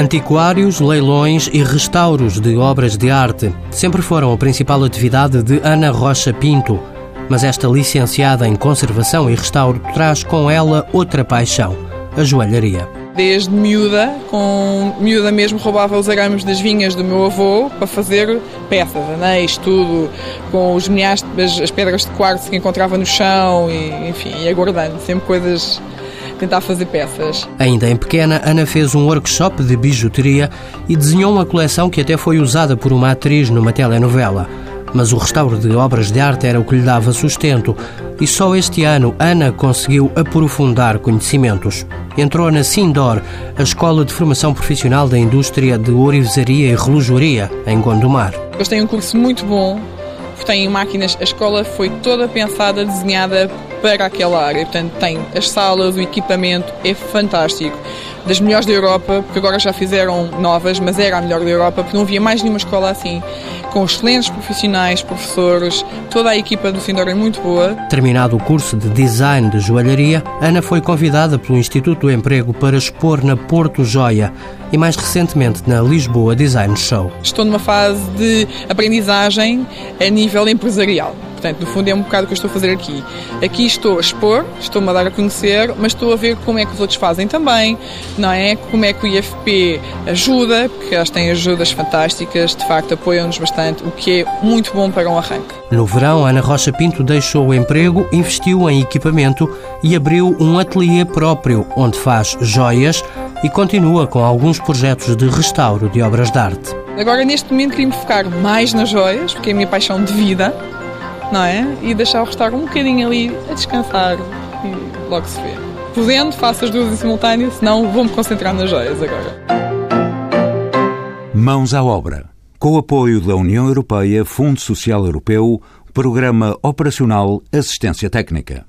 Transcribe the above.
Antiquários, leilões e restauros de obras de arte sempre foram a principal atividade de Ana Rocha Pinto. Mas esta licenciada em conservação e restauro traz com ela outra paixão, a joalharia. Desde miúda, com miúda mesmo, roubava os arames das vinhas do meu avô para fazer peças, anéis, tudo, com os milhares, as, as pedras de quartzo que encontrava no chão, e, enfim, e aguardando, sempre coisas tentar fazer peças. Ainda em pequena, Ana fez um workshop de bijuteria e desenhou uma coleção que até foi usada por uma atriz numa telenovela. Mas o restauro de obras de arte era o que lhe dava sustento, e só este ano Ana conseguiu aprofundar conhecimentos. Entrou na Sindor, a Escola de Formação Profissional da Indústria de Orivesaria e Relojoaria, em Gondomar. Eles têm um curso muito bom, têm máquinas, a escola foi toda pensada, desenhada para aquela área. Portanto, tem as salas, o equipamento, é fantástico. Das melhores da Europa, porque agora já fizeram novas, mas era a melhor da Europa, porque não havia mais nenhuma escola assim. Com excelentes profissionais, professores, toda a equipa do Sindor é muito boa. Terminado o curso de design de joalharia, Ana foi convidada pelo Instituto do Emprego para expor na Porto Joia e mais recentemente na Lisboa Design Show. Estou numa fase de aprendizagem a nível empresarial. Portanto, no fundo é um bocado o que eu estou a fazer aqui. Aqui estou a expor, estou-me a dar a conhecer, mas estou a ver como é que os outros fazem também, não é? Como é que o IFP ajuda, porque elas têm ajudas fantásticas, de facto apoiam-nos bastante, o que é muito bom para um arranque. No verão, Ana Rocha Pinto deixou o emprego, investiu em equipamento e abriu um ateliê próprio, onde faz joias e continua com alguns projetos de restauro de obras de arte. Agora, neste momento, queria-me focar mais nas joias, porque é a minha paixão de vida não é? E deixar o restauro um bocadinho ali a descansar e logo se vê. Podendo, faço as duas em simultâneo, senão vou-me concentrar nas joias agora. Mãos à obra. Com o apoio da União Europeia, Fundo Social Europeu, Programa Operacional Assistência Técnica.